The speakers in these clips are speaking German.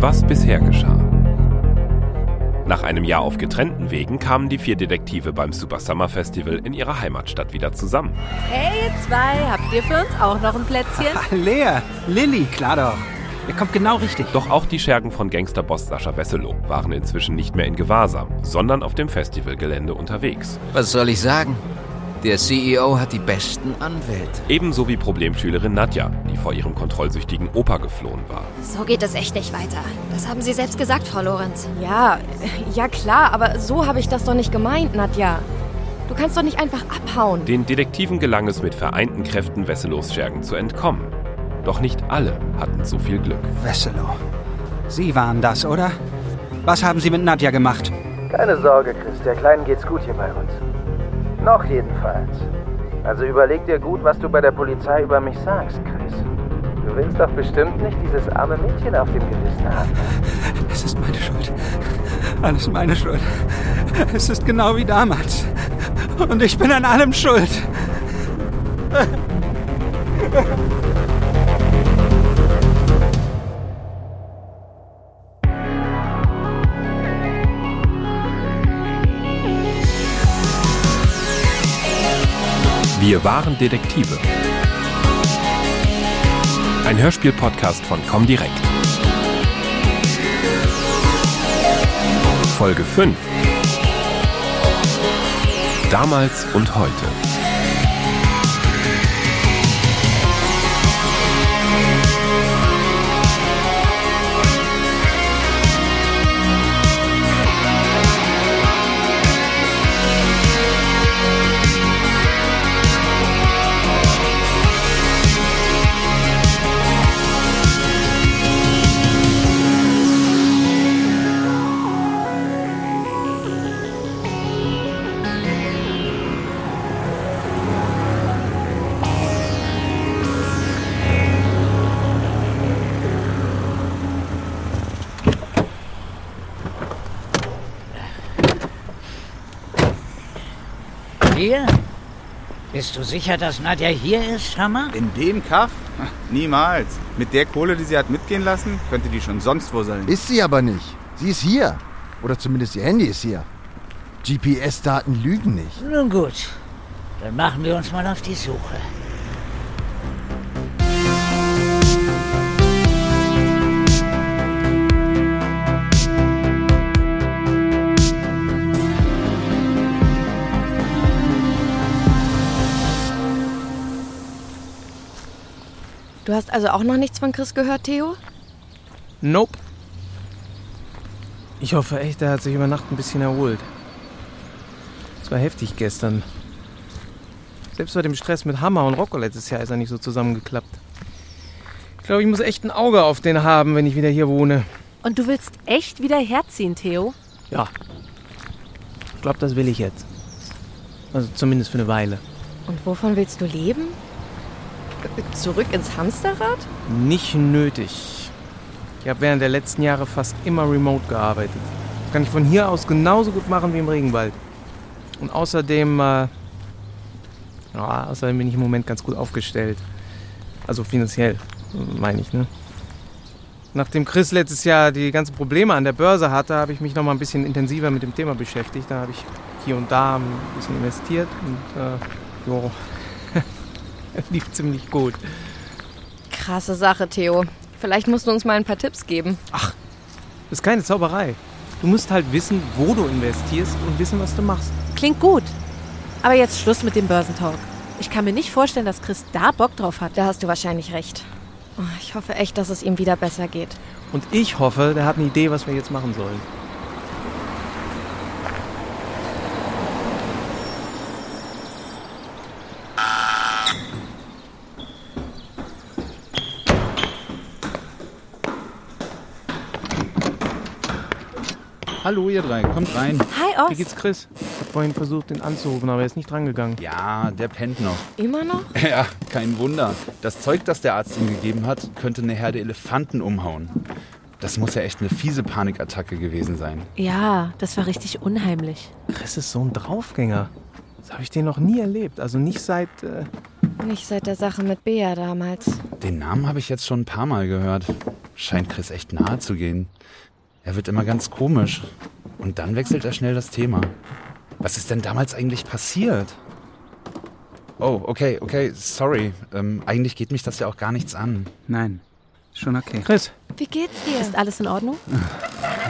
Was bisher geschah. Nach einem Jahr auf getrennten Wegen kamen die vier Detektive beim Super Summer Festival in ihrer Heimatstadt wieder zusammen. Hey, ihr zwei, habt ihr für uns auch noch ein Plätzchen? Ach, Lea, Lilly, klar doch. Ihr kommt genau richtig. Doch auch die Schergen von Gangsterboss Sascha Wesselow waren inzwischen nicht mehr in Gewahrsam, sondern auf dem Festivalgelände unterwegs. Was soll ich sagen? Der CEO hat die besten Anwälte. Ebenso wie Problemschülerin Nadja, die vor ihrem kontrollsüchtigen Opa geflohen war. So geht es echt nicht weiter. Das haben Sie selbst gesagt, Frau Lorenz. Ja, ja klar, aber so habe ich das doch nicht gemeint, Nadja. Du kannst doch nicht einfach abhauen. Den Detektiven gelang es mit vereinten Kräften Wesselows Schergen zu entkommen. Doch nicht alle hatten so viel Glück. Wesselow. Sie waren das, oder? Was haben Sie mit Nadja gemacht? Keine Sorge, Chris, der Kleinen geht's gut hier bei uns. Noch jedenfalls. Also überleg dir gut, was du bei der Polizei über mich sagst, Chris. Du willst doch bestimmt nicht dieses arme Mädchen auf dem Gewissen haben. Es ist meine Schuld. Alles meine Schuld. Es ist genau wie damals. Und ich bin an allem schuld. Wir waren Detektive. Ein Hörspiel-Podcast von Comdirect. Folge 5. Damals und heute. Bist du sicher, dass Nadja hier ist, Hammer? In dem Kaff? Niemals. Mit der Kohle, die sie hat mitgehen lassen, könnte die schon sonst wo sein. Ist sie aber nicht. Sie ist hier. Oder zumindest ihr Handy ist hier. GPS-Daten lügen nicht. Nun gut, dann machen wir uns mal auf die Suche. Du hast also auch noch nichts von Chris gehört, Theo? Nope. Ich hoffe echt, er hat sich über Nacht ein bisschen erholt. Es war heftig gestern. Selbst bei dem Stress mit Hammer und Rocco letztes Jahr ist er nicht so zusammengeklappt. Ich glaube, ich muss echt ein Auge auf den haben, wenn ich wieder hier wohne. Und du willst echt wieder herziehen, Theo? Ja. Ich glaube, das will ich jetzt. Also zumindest für eine Weile. Und wovon willst du leben? Zurück ins Hamsterrad? Nicht nötig. Ich habe während der letzten Jahre fast immer remote gearbeitet. Das kann ich von hier aus genauso gut machen wie im Regenwald. Und außerdem, äh, ja, außerdem bin ich im Moment ganz gut aufgestellt. Also finanziell, meine ich, ne? Nachdem Chris letztes Jahr die ganzen Probleme an der Börse hatte, habe ich mich noch mal ein bisschen intensiver mit dem Thema beschäftigt. Da habe ich hier und da ein bisschen investiert und äh, lief ziemlich gut. Krasse Sache, Theo. Vielleicht musst du uns mal ein paar Tipps geben. Ach, das ist keine Zauberei. Du musst halt wissen, wo du investierst und wissen, was du machst. Klingt gut. Aber jetzt Schluss mit dem Börsentalk. Ich kann mir nicht vorstellen, dass Chris da Bock drauf hat. Da hast du wahrscheinlich recht. Oh, ich hoffe echt, dass es ihm wieder besser geht. Und ich hoffe, der hat eine Idee, was wir jetzt machen sollen. Hallo, ihr drei, kommt rein. Hi, Ost. Wie geht's Chris? Ich hab vorhin versucht, den anzurufen, aber er ist nicht drangegangen. Ja, der pennt noch. Immer noch? Ja, kein Wunder. Das Zeug, das der Arzt ihm gegeben hat, könnte eine Herde Elefanten umhauen. Das muss ja echt eine fiese Panikattacke gewesen sein. Ja, das war richtig unheimlich. Chris ist so ein Draufgänger. Das habe ich den noch nie erlebt. Also nicht seit. Äh Nicht seit der Sache mit Bea damals. Den Namen habe ich jetzt schon ein paar Mal gehört. scheint Chris echt nahe zu gehen. Er wird immer ganz komisch. Und dann wechselt er schnell das Thema. Was ist denn damals eigentlich passiert? Oh, okay, okay, sorry. Ähm, eigentlich geht mich das ja auch gar nichts an. Nein, schon okay. Chris, Wie geht's dir? Ist alles in Ordnung?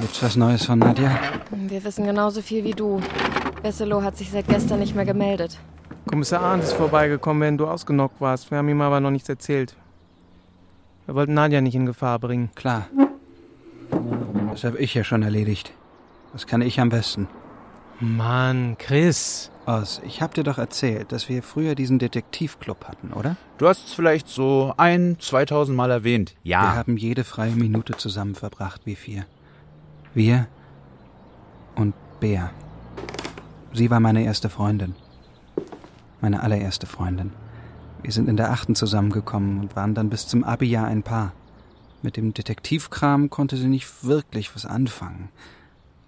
Gibt's was Neues von Nadja? Wir wissen genauso viel wie du. Wesselow hat sich seit gestern nicht mehr gemeldet. Kommissar Arndt ist vorbeigekommen, während du ausgenockt warst. Wir haben ihm aber noch nichts erzählt. Wir wollten Nadja nicht in Gefahr bringen. Klar. Das habe ich ja schon erledigt. Das kann ich am besten. Mann, Chris. Oz, ich hab dir doch erzählt, dass wir früher diesen Detektivclub hatten, oder? Du hast es vielleicht so ein, zweitausend Mal erwähnt. Wir Ja. haben jede freie Minute zusammen verbracht, wie vier. Wir und Bea. Sie war meine erste Freundin. Meine allererste Freundin. Wir sind in der achten zusammengekommen und waren dann bis zum Abi-Jahr ein Paar. Mit dem Detektivkram konnte sie nicht wirklich was anfangen.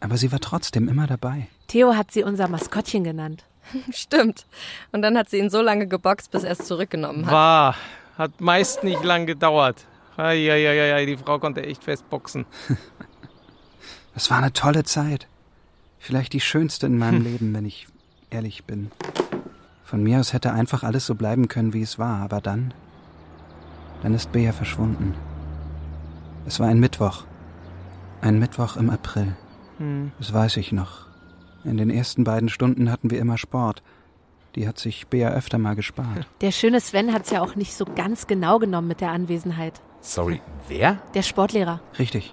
Aber sie war trotzdem immer dabei. Theo hat sie unser Maskottchen genannt. Stimmt. Und dann hat sie ihn so lange geboxt, bis er es zurückgenommen hat. War. Hat meist nicht lang gedauert. Eieieiei, die Frau konnte echt fest boxen. Es war eine tolle Zeit. Vielleicht die schönste in meinem Leben, wenn ich ehrlich bin. Von mir aus hätte einfach alles so bleiben können, wie es war, aber dann. Dann ist Bea verschwunden. Es war ein Mittwoch. Ein Mittwoch im April. Hm. Das weiß ich noch. In den ersten beiden Stunden hatten wir immer Sport. Die hat sich Bea öfter mal gespart. Der schöne Sven hat's ja auch nicht so ganz genau genommen mit der Anwesenheit. Sorry, wer? Der Sportlehrer. Richtig.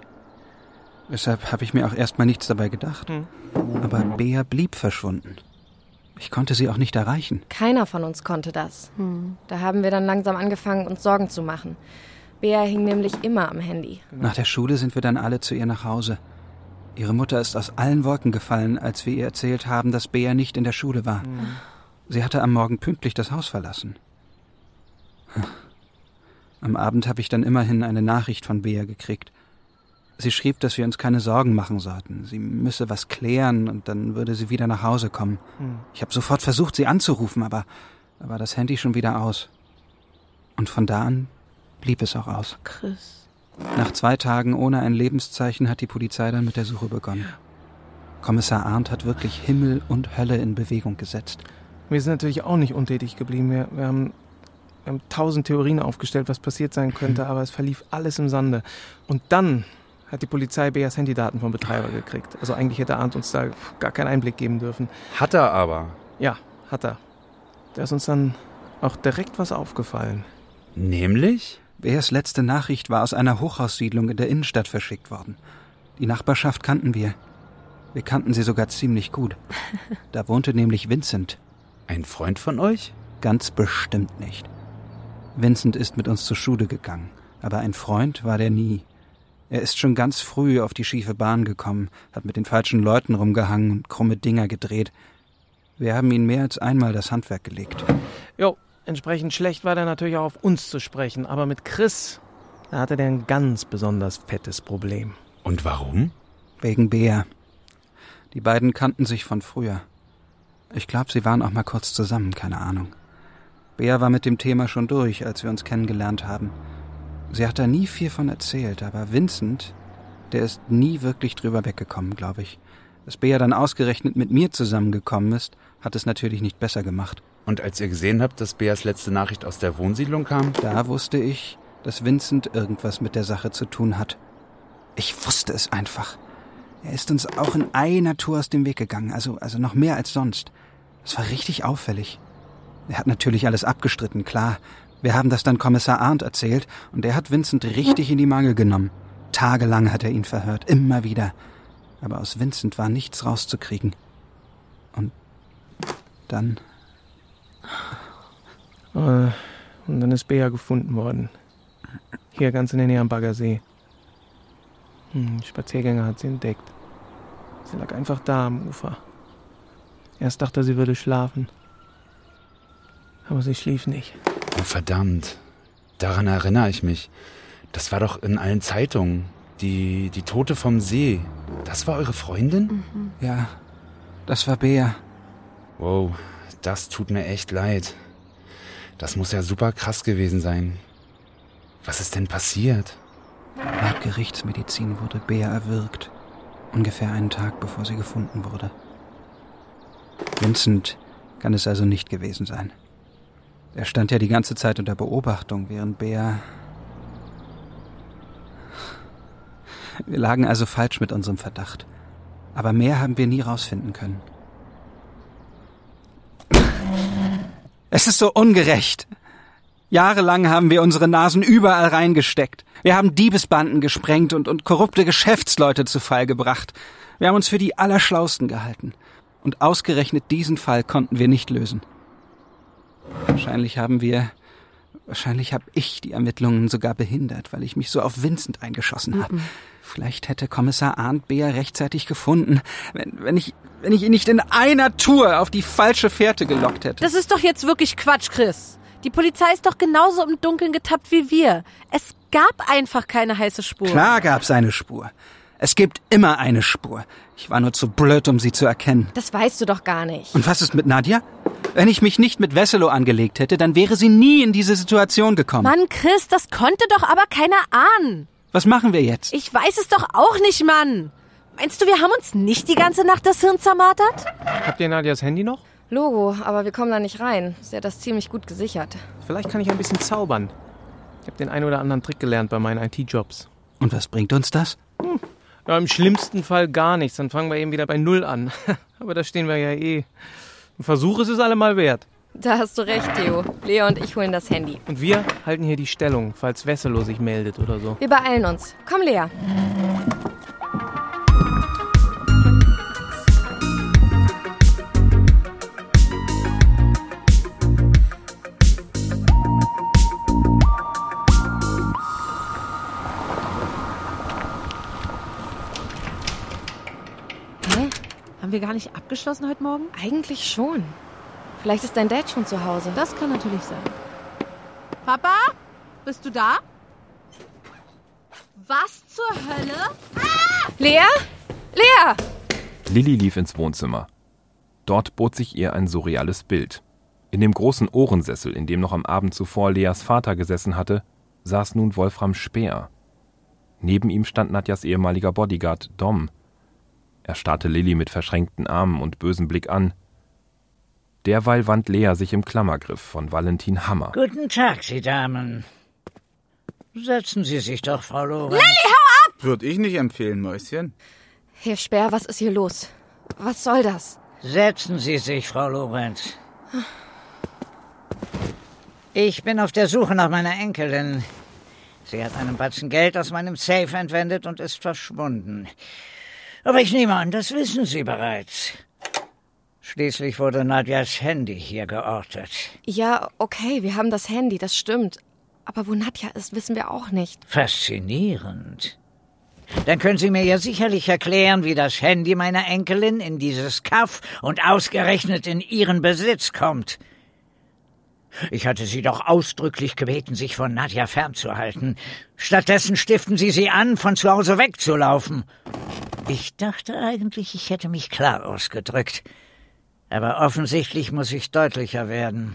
Deshalb habe ich mir auch erstmal nichts dabei gedacht. Hm. Aber Bea blieb verschwunden. Ich konnte sie auch nicht erreichen. Keiner von uns konnte das. Hm. Da haben wir dann langsam angefangen, uns Sorgen zu machen. Bea hing nämlich immer am Handy. Nach der Schule sind wir dann alle zu ihr nach Hause. Ihre Mutter ist aus allen Wolken gefallen, als wir ihr erzählt haben, dass Bea nicht in der Schule war. Sie hatte am Morgen pünktlich das Haus verlassen. Am Abend habe ich dann immerhin eine Nachricht von Bea gekriegt. Sie schrieb, dass wir uns keine Sorgen machen sollten. Sie müsse was klären und dann würde sie wieder nach Hause kommen. Hm. Ich habe sofort versucht, sie anzurufen, aber da war das Handy schon wieder aus. Und von da an blieb es auch aus. Chris. Nach zwei Tagen ohne ein Lebenszeichen hat die Polizei dann mit der Suche begonnen. Kommissar Arndt hat wirklich Himmel und Hölle in Bewegung gesetzt. Wir sind natürlich auch nicht untätig geblieben. Wir, wir, haben, wir haben tausend Theorien aufgestellt, was passiert sein könnte, aber es verlief alles im Sande. Und dann hat die Polizei Beas Handydaten vom Betreiber gekriegt. Also eigentlich hätte Arndt uns da gar keinen Einblick geben dürfen. Hat er aber. Ja, hat er. Da ist uns dann auch direkt was aufgefallen. Nämlich? Beas letzte Nachricht war aus einer Hochhaussiedlung in der Innenstadt verschickt worden. Die Nachbarschaft kannten wir. Wir kannten sie sogar ziemlich gut. Da wohnte nämlich Vincent. Ein Freund von euch? Ganz bestimmt nicht. Vincent ist mit uns zur Schule gegangen, aber ein Freund war der nie. Er ist schon ganz früh auf die schiefe Bahn gekommen, hat mit den falschen Leuten rumgehangen und krumme Dinger gedreht. Wir haben ihn mehr als einmal das Handwerk gelegt. Jo, entsprechend schlecht war der natürlich auch auf uns zu sprechen, aber mit Chris, da hatte der ein ganz besonders fettes Problem. Und warum? Wegen Bea. Die beiden kannten sich von früher. Ich glaube, sie waren auch mal kurz zusammen, keine Ahnung. Bea war mit dem Thema schon durch, als wir uns kennengelernt haben. Sie hat da nie viel von erzählt, aber Vincent, der ist nie wirklich drüber weggekommen, glaube ich. Dass Bea dann ausgerechnet mit mir zusammengekommen ist, hat es natürlich nicht besser gemacht. Und als ihr gesehen habt, dass Beas letzte Nachricht aus der Wohnsiedlung kam? Da wusste ich, dass Vincent irgendwas mit der Sache zu tun hat. Ich wusste es einfach. Er ist uns auch in einer Tour aus dem Weg gegangen, also, also noch mehr als sonst. Es war richtig auffällig. Er hat natürlich alles abgestritten, klar. Wir haben das dann Kommissar Arndt erzählt und er hat Vincent richtig in die Mangel genommen. Tagelang hat er ihn verhört, immer wieder. Aber aus Vincent war nichts rauszukriegen. Und dann Und dann ist Bea gefunden worden. Hier ganz in der Nähe am Baggersee. Hm, ein Spaziergänger hat sie entdeckt. Sie lag einfach da am Ufer. Erst dachte er, sie würde schlafen. Aber sie schlief nicht. Oh, verdammt. Daran erinnere ich mich. Das war doch in allen Zeitungen. Die, die Tote vom See. Das war eure Freundin? Ja, das war Bea. Wow, das tut mir echt leid. Das muss ja super krass gewesen sein. Was ist denn passiert? Laut Gerichtsmedizin wurde Bea erwürgt. Ungefähr einen Tag bevor sie gefunden wurde. Vincent kann es also nicht gewesen sein. Er stand ja die ganze Zeit unter Beobachtung, während Bea. Wir lagen also falsch mit unserem Verdacht. Aber mehr haben wir nie rausfinden können. Es ist so ungerecht. Jahrelang haben wir unsere Nasen überall reingesteckt. Wir haben Diebesbanden gesprengt und, und korrupte Geschäftsleute zu Fall gebracht. Wir haben uns für die Allerschlausten gehalten. Und ausgerechnet diesen Fall konnten wir nicht lösen. Wahrscheinlich haben wir, wahrscheinlich habe ich die Ermittlungen sogar behindert, weil ich mich so auf Vincent eingeschossen habe. Vielleicht hätte Kommissar Arndt Beer rechtzeitig gefunden, wenn, wenn ich, wenn ich ihn nicht in einer Tour auf die falsche Fährte gelockt hätte. Das ist doch jetzt wirklich Quatsch, Chris. Die Polizei ist doch genauso im Dunkeln getappt wie wir. Es gab einfach keine heiße Spur. Klar gab's eine Spur. Es gibt immer eine Spur. Ich war nur zu blöd, um sie zu erkennen. Das weißt du doch gar nicht. Und was ist mit Nadja? Wenn ich mich nicht mit Wesselow angelegt hätte, dann wäre sie nie in diese Situation gekommen. Mann, Chris, das konnte doch aber keiner ahnen. Was machen wir jetzt? Ich weiß es doch auch nicht, Mann. Meinst du, wir haben uns nicht die ganze Nacht das Hirn zermartert? Habt ihr Nadias Handy noch? Logo, aber wir kommen da nicht rein. Sie hat das ziemlich gut gesichert. Vielleicht kann ich ein bisschen zaubern. Ich habe den einen oder anderen Trick gelernt bei meinen IT-Jobs. Und was bringt uns das? Ja, Im schlimmsten Fall gar nichts. Dann fangen wir eben wieder bei Null an. Aber da stehen wir ja eh. Ein Versuch ist es allemal wert. Da hast du recht, Theo. Lea und ich holen das Handy. Und wir halten hier die Stellung, falls Wesselow sich meldet oder so. Wir beeilen uns. Komm, Lea. Haben wir gar nicht abgeschlossen heute Morgen? Eigentlich schon. Vielleicht ist dein Dad schon zu Hause. Das kann natürlich sein. Papa? Bist du da? Was zur Hölle? Lea? Lea! Lilly lief ins Wohnzimmer. Dort bot sich ihr ein surreales Bild. In dem großen Ohrensessel, in dem noch am Abend zuvor Leas Vater gesessen hatte, saß nun Wolfram Speer. Neben ihm stand Nadjas ehemaliger Bodyguard Dom. Er starrte Lilly mit verschränkten Armen und bösem Blick an. Derweil wand Lea sich im Klammergriff von Valentin Hammer. Guten Tag, Sie Damen. Setzen Sie sich doch, Frau Lorenz. Würde ich nicht empfehlen, Mäuschen. Herr Speer, was ist hier los? Was soll das? Setzen Sie sich, Frau Lorenz. Ich bin auf der Suche nach meiner Enkelin. Sie hat einen Batzen Geld aus meinem Safe entwendet und ist verschwunden. Aber ich nehme an, das wissen Sie bereits. Schließlich wurde Nadjas Handy hier geortet. Ja, okay, wir haben das Handy, das stimmt. Aber wo Nadja ist, wissen wir auch nicht. Faszinierend. Dann können Sie mir ja sicherlich erklären, wie das Handy meiner Enkelin in dieses Kaff und ausgerechnet in Ihren Besitz kommt. Ich hatte Sie doch ausdrücklich gebeten, sich von Nadja fernzuhalten. Stattdessen stiften Sie sie an, von zu Hause wegzulaufen. Ich dachte eigentlich, ich hätte mich klar ausgedrückt. Aber offensichtlich muss ich deutlicher werden.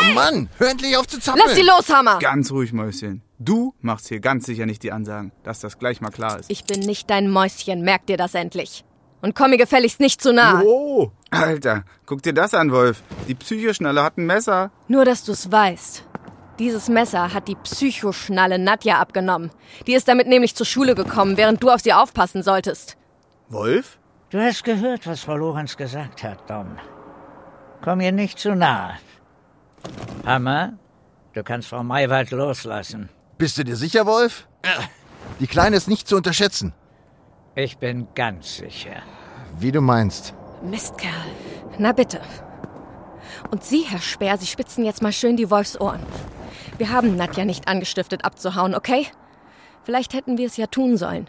Oh Mann, hör endlich auf zu zappeln. Lass sie los, Hammer! Ganz ruhig, Mäuschen. Du machst hier ganz sicher nicht die Ansagen, dass das gleich mal klar ist. Ich bin nicht dein Mäuschen, merk dir das endlich. Und komm mir gefälligst nicht zu nah. Oh, Alter, guck dir das an, Wolf. Die Psychoschnalle hat ein Messer. Nur, dass du's weißt. Dieses Messer hat die Psychoschnalle Nadja abgenommen. Die ist damit nämlich zur Schule gekommen, während du auf sie aufpassen solltest. Wolf? Du hast gehört, was Frau Lorenz gesagt hat, Dom. Komm ihr nicht zu nahe. Hammer, du kannst Frau Maywald loslassen. Bist du dir sicher, Wolf? Die Kleine ist nicht zu unterschätzen. Ich bin ganz sicher. Wie du meinst. Mistkerl. Na bitte. Und Sie, Herr Speer, Sie spitzen jetzt mal schön die Wolfsohren. Wir haben Nadja nicht angestiftet abzuhauen, okay? Vielleicht hätten wir es ja tun sollen.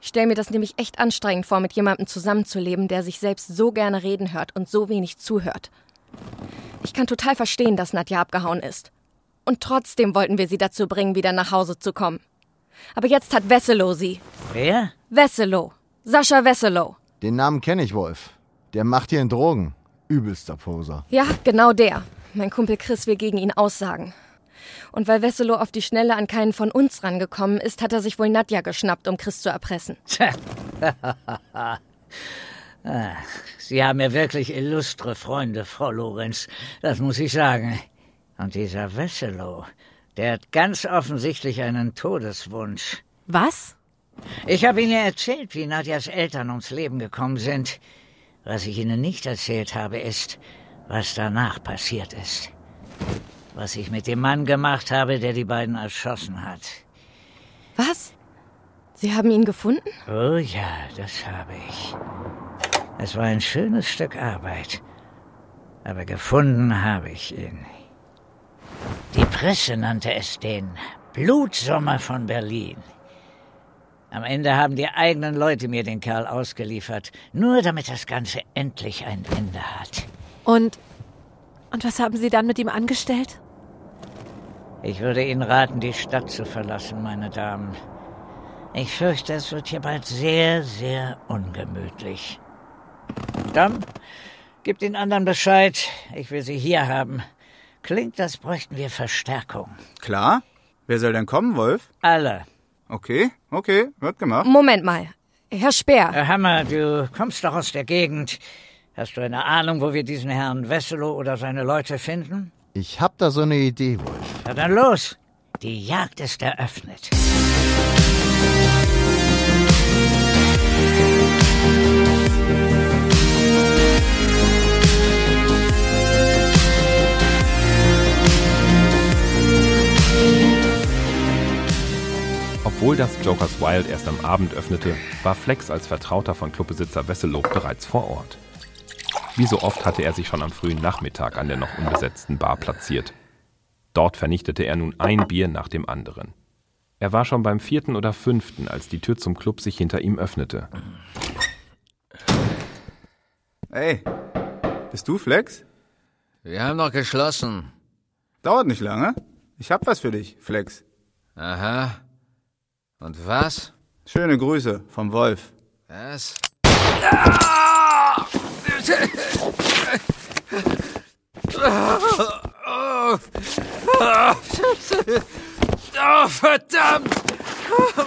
Ich stell mir das nämlich echt anstrengend vor, mit jemandem zusammenzuleben, der sich selbst so gerne reden hört und so wenig zuhört. Ich kann total verstehen, dass Nadja abgehauen ist. Und trotzdem wollten wir sie dazu bringen, wieder nach Hause zu kommen. Aber jetzt hat Wesselow sie. Wer? Wesselow. Sascha Wesselow. Den Namen kenne ich, Wolf. Der macht hier in Drogen. Übelster Poser. Ja, genau der. Mein Kumpel Chris will gegen ihn aussagen. Und weil Wesselow auf die Schnelle an keinen von uns rangekommen ist, hat er sich wohl Nadja geschnappt, um Chris zu erpressen. Ach, Sie haben ja wirklich illustre Freunde, Frau Lorenz. Das muss ich sagen. Und dieser Wesselow, der hat ganz offensichtlich einen Todeswunsch. Was? Ich habe Ihnen erzählt, wie Nadjas Eltern ums Leben gekommen sind. Was ich Ihnen nicht erzählt habe, ist, was danach passiert ist. Was ich mit dem Mann gemacht habe, der die beiden erschossen hat. Was? Sie haben ihn gefunden? Oh ja, das habe ich. Es war ein schönes Stück Arbeit. Aber gefunden habe ich ihn. Die Presse nannte es den Blutsommer von Berlin. Am Ende haben die eigenen Leute mir den Kerl ausgeliefert, nur damit das Ganze endlich ein Ende hat. Und. Und was haben Sie dann mit ihm angestellt? Ich würde Ihnen raten, die Stadt zu verlassen, meine Damen. Ich fürchte, es wird hier bald sehr, sehr ungemütlich. Dann gib den anderen Bescheid. Ich will sie hier haben. Klingt, als bräuchten wir Verstärkung. Klar. Wer soll denn kommen, Wolf? Alle. Okay, okay, wird gemacht. Moment mal. Herr Speer. Herr Hammer, du kommst doch aus der Gegend. Hast du eine Ahnung, wo wir diesen Herrn Wesselow oder seine Leute finden? Ich hab da so eine Idee, Wolf. Na dann los. Die Jagd ist eröffnet. Obwohl das Jokers Wild erst am Abend öffnete, war Flex als Vertrauter von Clubbesitzer Wesselow bereits vor Ort. Wie so oft hatte er sich schon am frühen Nachmittag an der noch unbesetzten Bar platziert. Dort vernichtete er nun ein Bier nach dem anderen. Er war schon beim vierten oder fünften, als die Tür zum Club sich hinter ihm öffnete. Hey, bist du Flex? Wir haben noch geschlossen. Dauert nicht lange. Ich hab was für dich, Flex. Aha. Und was? Schöne Grüße vom Wolf. Was? Oh, verdammt!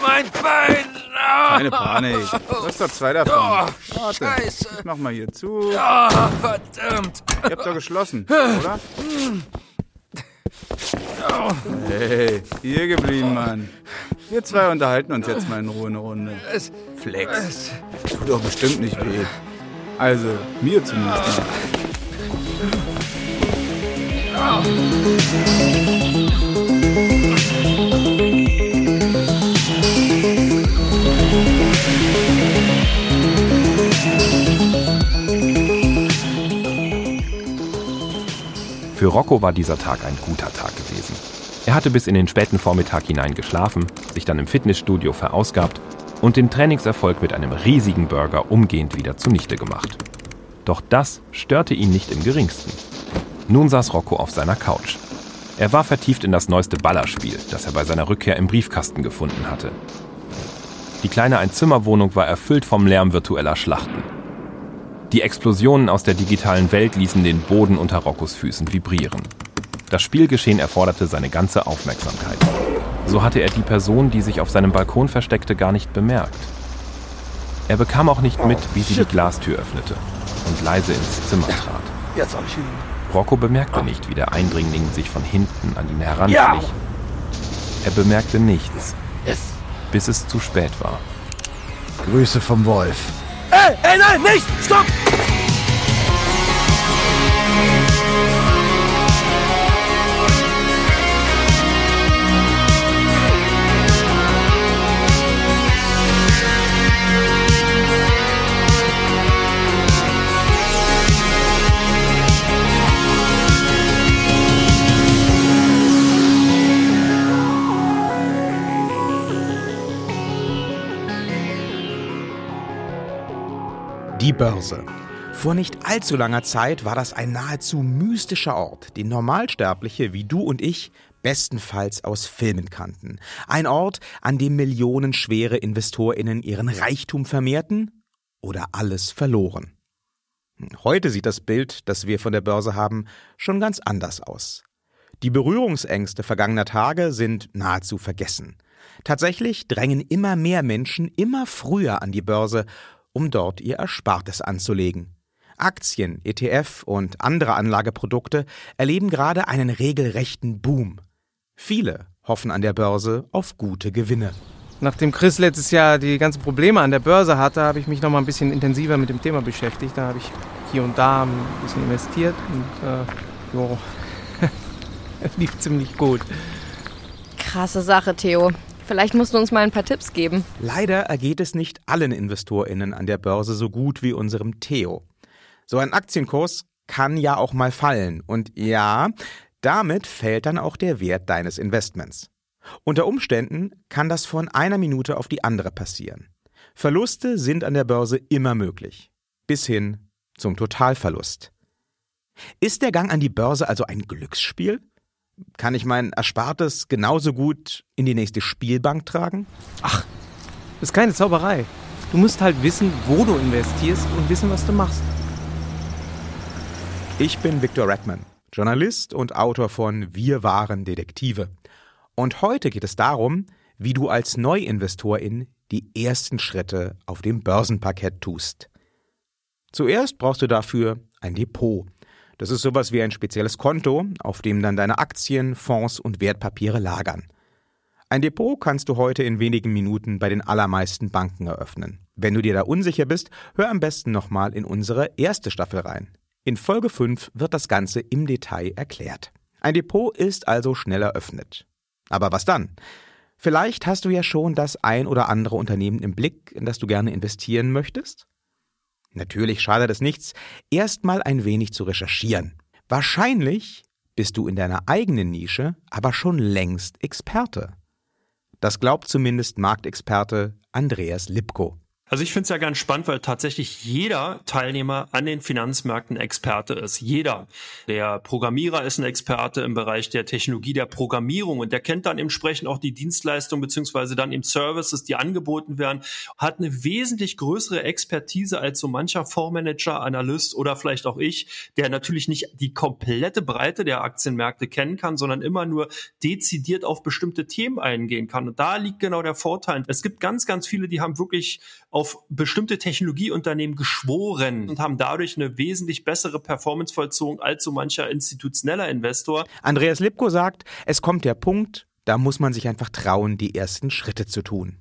Mein Bein! Oh. Keine Panik. Du hast doch zwei davon. Oh, Warte. Scheiße. Ich mach mal hier zu. Oh, verdammt! Ihr habt doch geschlossen, oder? Hey, hier geblieben, Mann. Wir zwei unterhalten uns jetzt mal in Ruhe eine Runde. Flex. Tut doch bestimmt nicht weh. Also, mir zumindest. Für Rocco war dieser Tag ein guter Tag gewesen. Er hatte bis in den späten Vormittag hinein geschlafen, sich dann im Fitnessstudio verausgabt und den Trainingserfolg mit einem riesigen Burger umgehend wieder zunichte gemacht. Doch das störte ihn nicht im geringsten. Nun saß Rocco auf seiner Couch. Er war vertieft in das neueste Ballerspiel, das er bei seiner Rückkehr im Briefkasten gefunden hatte. Die kleine Einzimmerwohnung war erfüllt vom Lärm virtueller Schlachten. Die Explosionen aus der digitalen Welt ließen den Boden unter Roccos Füßen vibrieren. Das Spielgeschehen erforderte seine ganze Aufmerksamkeit. So hatte er die Person, die sich auf seinem Balkon versteckte, gar nicht bemerkt. Er bekam auch nicht mit, wie sie die Glastür öffnete und leise ins Zimmer trat. Rocco bemerkte nicht, wie der Eindringling sich von hinten an ihn heranschlich. Er bemerkte nichts, bis es zu spät war. Grüße vom Wolf. Ey, ey, nein, nicht! Stopp! Börse. Vor nicht allzu langer Zeit war das ein nahezu mystischer Ort, den Normalsterbliche wie du und ich bestenfalls aus Filmen kannten. Ein Ort, an dem millionenschwere Investorinnen ihren Reichtum vermehrten oder alles verloren. Heute sieht das Bild, das wir von der Börse haben, schon ganz anders aus. Die Berührungsängste vergangener Tage sind nahezu vergessen. Tatsächlich drängen immer mehr Menschen immer früher an die Börse, um dort ihr Erspartes anzulegen. Aktien, ETF und andere Anlageprodukte erleben gerade einen regelrechten Boom. Viele hoffen an der Börse auf gute Gewinne. Nachdem Chris letztes Jahr die ganzen Probleme an der Börse hatte, habe ich mich noch mal ein bisschen intensiver mit dem Thema beschäftigt. Da habe ich hier und da ein bisschen investiert und äh, jo, lief ziemlich gut. Krasse Sache, Theo. Vielleicht musst du uns mal ein paar Tipps geben. Leider ergeht es nicht allen InvestorInnen an der Börse so gut wie unserem Theo. So ein Aktienkurs kann ja auch mal fallen. Und ja, damit fällt dann auch der Wert deines Investments. Unter Umständen kann das von einer Minute auf die andere passieren. Verluste sind an der Börse immer möglich. Bis hin zum Totalverlust. Ist der Gang an die Börse also ein Glücksspiel? Kann ich mein Erspartes genauso gut in die nächste Spielbank tragen? Ach, das ist keine Zauberei. Du musst halt wissen, wo du investierst und wissen, was du machst. Ich bin Viktor Redman, Journalist und Autor von Wir waren Detektive. Und heute geht es darum, wie du als Neuinvestorin die ersten Schritte auf dem Börsenparkett tust. Zuerst brauchst du dafür ein Depot. Das ist sowas wie ein spezielles Konto, auf dem dann deine Aktien, Fonds und Wertpapiere lagern. Ein Depot kannst du heute in wenigen Minuten bei den allermeisten Banken eröffnen. Wenn du dir da unsicher bist, hör am besten nochmal in unsere erste Staffel rein. In Folge 5 wird das Ganze im Detail erklärt. Ein Depot ist also schnell eröffnet. Aber was dann? Vielleicht hast du ja schon das ein oder andere Unternehmen im Blick, in das du gerne investieren möchtest? Natürlich schadet es nichts, erstmal ein wenig zu recherchieren. Wahrscheinlich bist du in deiner eigenen Nische aber schon längst Experte. Das glaubt zumindest Marktexperte Andreas Lipko. Also ich finde es ja ganz spannend, weil tatsächlich jeder Teilnehmer an den Finanzmärkten Experte ist. Jeder. Der Programmierer ist ein Experte im Bereich der Technologie der Programmierung und der kennt dann entsprechend auch die Dienstleistungen beziehungsweise dann eben Services, die angeboten werden, hat eine wesentlich größere Expertise als so mancher Fondsmanager, Analyst oder vielleicht auch ich, der natürlich nicht die komplette Breite der Aktienmärkte kennen kann, sondern immer nur dezidiert auf bestimmte Themen eingehen kann. Und da liegt genau der Vorteil. Es gibt ganz, ganz viele, die haben wirklich auf bestimmte Technologieunternehmen geschworen und haben dadurch eine wesentlich bessere Performance vollzogen als so mancher institutioneller Investor. Andreas Lipko sagt, es kommt der Punkt, da muss man sich einfach trauen, die ersten Schritte zu tun.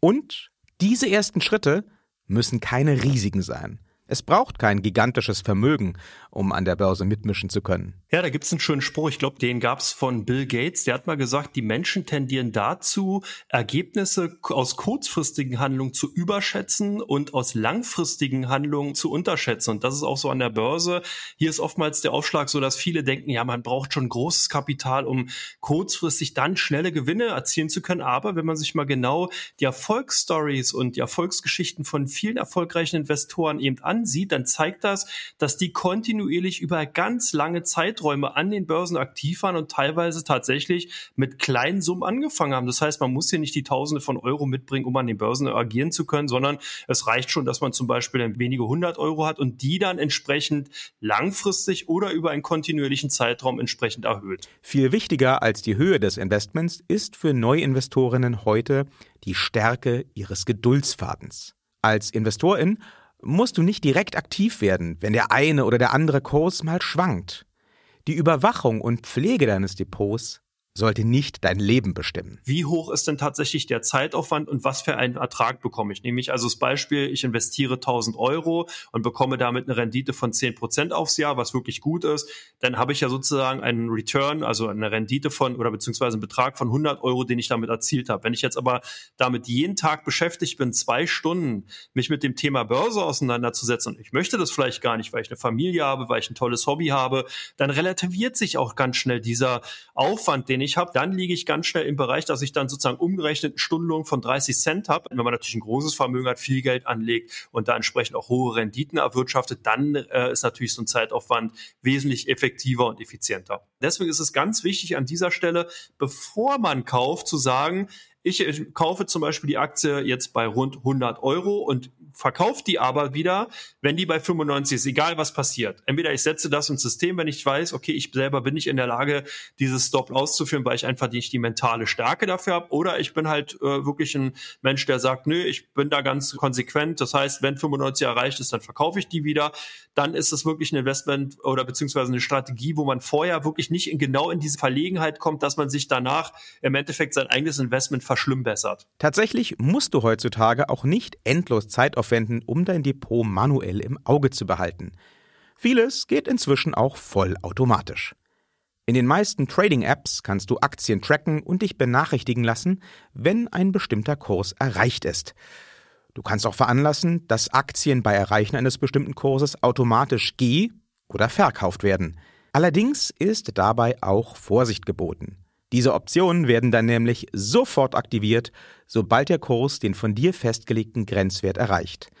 Und diese ersten Schritte müssen keine riesigen sein. Es braucht kein gigantisches Vermögen, um an der Börse mitmischen zu können. Ja, da gibt's einen schönen Spruch, ich glaube, den gab's von Bill Gates, der hat mal gesagt, die Menschen tendieren dazu, Ergebnisse aus kurzfristigen Handlungen zu überschätzen und aus langfristigen Handlungen zu unterschätzen. Und das ist auch so an der Börse. Hier ist oftmals der Aufschlag so, dass viele denken, ja, man braucht schon großes Kapital, um kurzfristig dann schnelle Gewinne erzielen zu können. Aber wenn man sich mal genau die Erfolgsstories und die Erfolgsgeschichten von vielen erfolgreichen Investoren eben ansieht, dann zeigt das, dass die kontinuierlich über ganz lange Zeiträume an den Börsen aktiv waren und teilweise tatsächlich mit kleinen Summen angefangen haben. Das heißt, man muss hier nicht die Tausende von Euro mitbringen, um an den Börsen agieren zu können, sondern es reicht schon, dass man zum Beispiel wenige hundert Euro hat und die dann entsprechend langfristig oder über einen kontinuierlichen Zeitraum entsprechend erhöht. Viel wichtiger als die Höhe des Investments ist für Neuinvestorinnen heute die Stärke ihres Geduldsfadens. Als Investorin musst du nicht direkt aktiv werden, wenn der eine oder der andere Kurs mal schwankt. Die Überwachung und Pflege deines Depots sollte nicht dein Leben bestimmen. Wie hoch ist denn tatsächlich der Zeitaufwand und was für einen Ertrag bekomme ich? Nämlich also das Beispiel, ich investiere 1000 Euro und bekomme damit eine Rendite von 10 Prozent aufs Jahr, was wirklich gut ist. Dann habe ich ja sozusagen einen Return, also eine Rendite von oder beziehungsweise einen Betrag von 100 Euro, den ich damit erzielt habe. Wenn ich jetzt aber damit jeden Tag beschäftigt bin, zwei Stunden, mich mit dem Thema Börse auseinanderzusetzen und ich möchte das vielleicht gar nicht, weil ich eine Familie habe, weil ich ein tolles Hobby habe, dann relativiert sich auch ganz schnell dieser Aufwand, den ich habe, dann liege ich ganz schnell im Bereich, dass ich dann sozusagen umgerechnet Stundenlohn von 30 Cent habe. Wenn man natürlich ein großes Vermögen hat, viel Geld anlegt und da entsprechend auch hohe Renditen erwirtschaftet, dann äh, ist natürlich so ein Zeitaufwand wesentlich effektiver und effizienter. Deswegen ist es ganz wichtig an dieser Stelle, bevor man kauft, zu sagen, ich äh, kaufe zum Beispiel die Aktie jetzt bei rund 100 Euro und verkaufe die aber wieder, wenn die bei 95 ist, egal was passiert. Entweder ich setze das ins System, wenn ich weiß, okay, ich selber bin nicht in der Lage, dieses Stop auszuführen, weil ich einfach nicht die mentale Stärke dafür habe, oder ich bin halt äh, wirklich ein Mensch, der sagt, nö, ich bin da ganz konsequent. Das heißt, wenn 95 erreicht ist, dann verkaufe ich die wieder. Dann ist es wirklich ein Investment oder beziehungsweise eine Strategie, wo man vorher wirklich nicht in, genau in diese Verlegenheit kommt, dass man sich danach im Endeffekt sein eigenes Investment verschlimmbessert. Tatsächlich musst du heutzutage auch nicht endlos Zeit aufwenden, um dein Depot manuell im Auge zu behalten. Vieles geht inzwischen auch vollautomatisch. In den meisten Trading-Apps kannst du Aktien tracken und dich benachrichtigen lassen, wenn ein bestimmter Kurs erreicht ist. Du kannst auch veranlassen, dass Aktien bei Erreichen eines bestimmten Kurses automatisch geh- oder verkauft werden. Allerdings ist dabei auch Vorsicht geboten. Diese Optionen werden dann nämlich sofort aktiviert, sobald der Kurs den von dir festgelegten Grenzwert erreicht.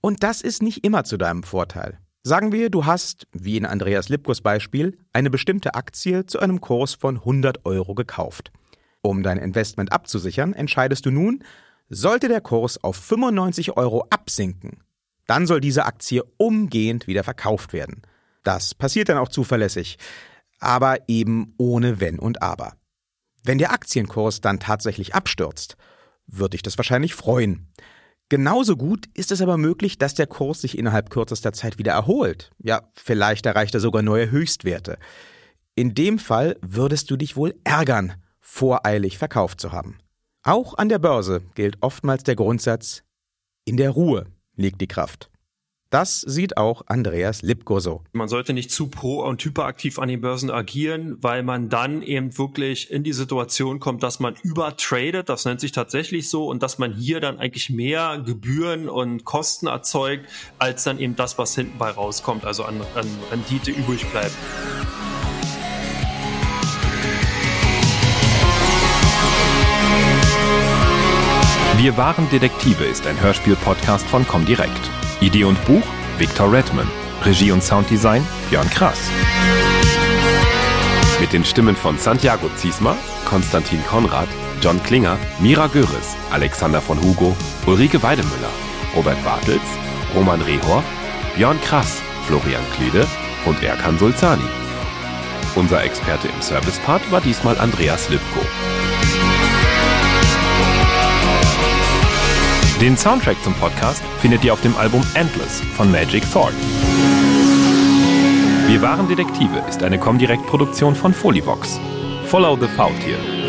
Und das ist nicht immer zu deinem Vorteil. Sagen wir, du hast, wie in Andreas Lipkos Beispiel, eine bestimmte Aktie zu einem Kurs von 100 Euro gekauft. Um dein Investment abzusichern, entscheidest du nun, sollte der Kurs auf 95 Euro absinken, dann soll diese Aktie umgehend wieder verkauft werden. Das passiert dann auch zuverlässig, aber eben ohne Wenn und Aber. Wenn der Aktienkurs dann tatsächlich abstürzt, würde ich das wahrscheinlich freuen. Genauso gut ist es aber möglich, dass der Kurs sich innerhalb kürzester Zeit wieder erholt. Ja, vielleicht erreicht er sogar neue Höchstwerte. In dem Fall würdest du dich wohl ärgern, voreilig verkauft zu haben. Auch an der Börse gilt oftmals der Grundsatz, in der Ruhe liegt die Kraft. Das sieht auch Andreas Lipko so. Man sollte nicht zu pro- und hyperaktiv an den Börsen agieren, weil man dann eben wirklich in die Situation kommt, dass man übertradet, das nennt sich tatsächlich so, und dass man hier dann eigentlich mehr Gebühren und Kosten erzeugt, als dann eben das, was hinten bei rauskommt, also an, an Rendite übrig bleibt. Wir waren Detektive ist ein Hörspiel-Podcast von Comdirect. Idee und Buch Victor Redman. Regie und Sounddesign Björn Krass. Mit den Stimmen von Santiago Ziesmer, Konstantin Konrad, John Klinger, Mira Göris, Alexander von Hugo, Ulrike Weidemüller, Robert Bartels, Roman Rehor, Björn Krass, Florian Klede und Erkan Sulzani. Unser Experte im Service-Part war diesmal Andreas Lipko. Den Soundtrack zum Podcast findet ihr auf dem Album Endless von Magic Thorn. Wir waren Detektive ist eine Comdirect-Produktion von Folivox. Follow the Faultier.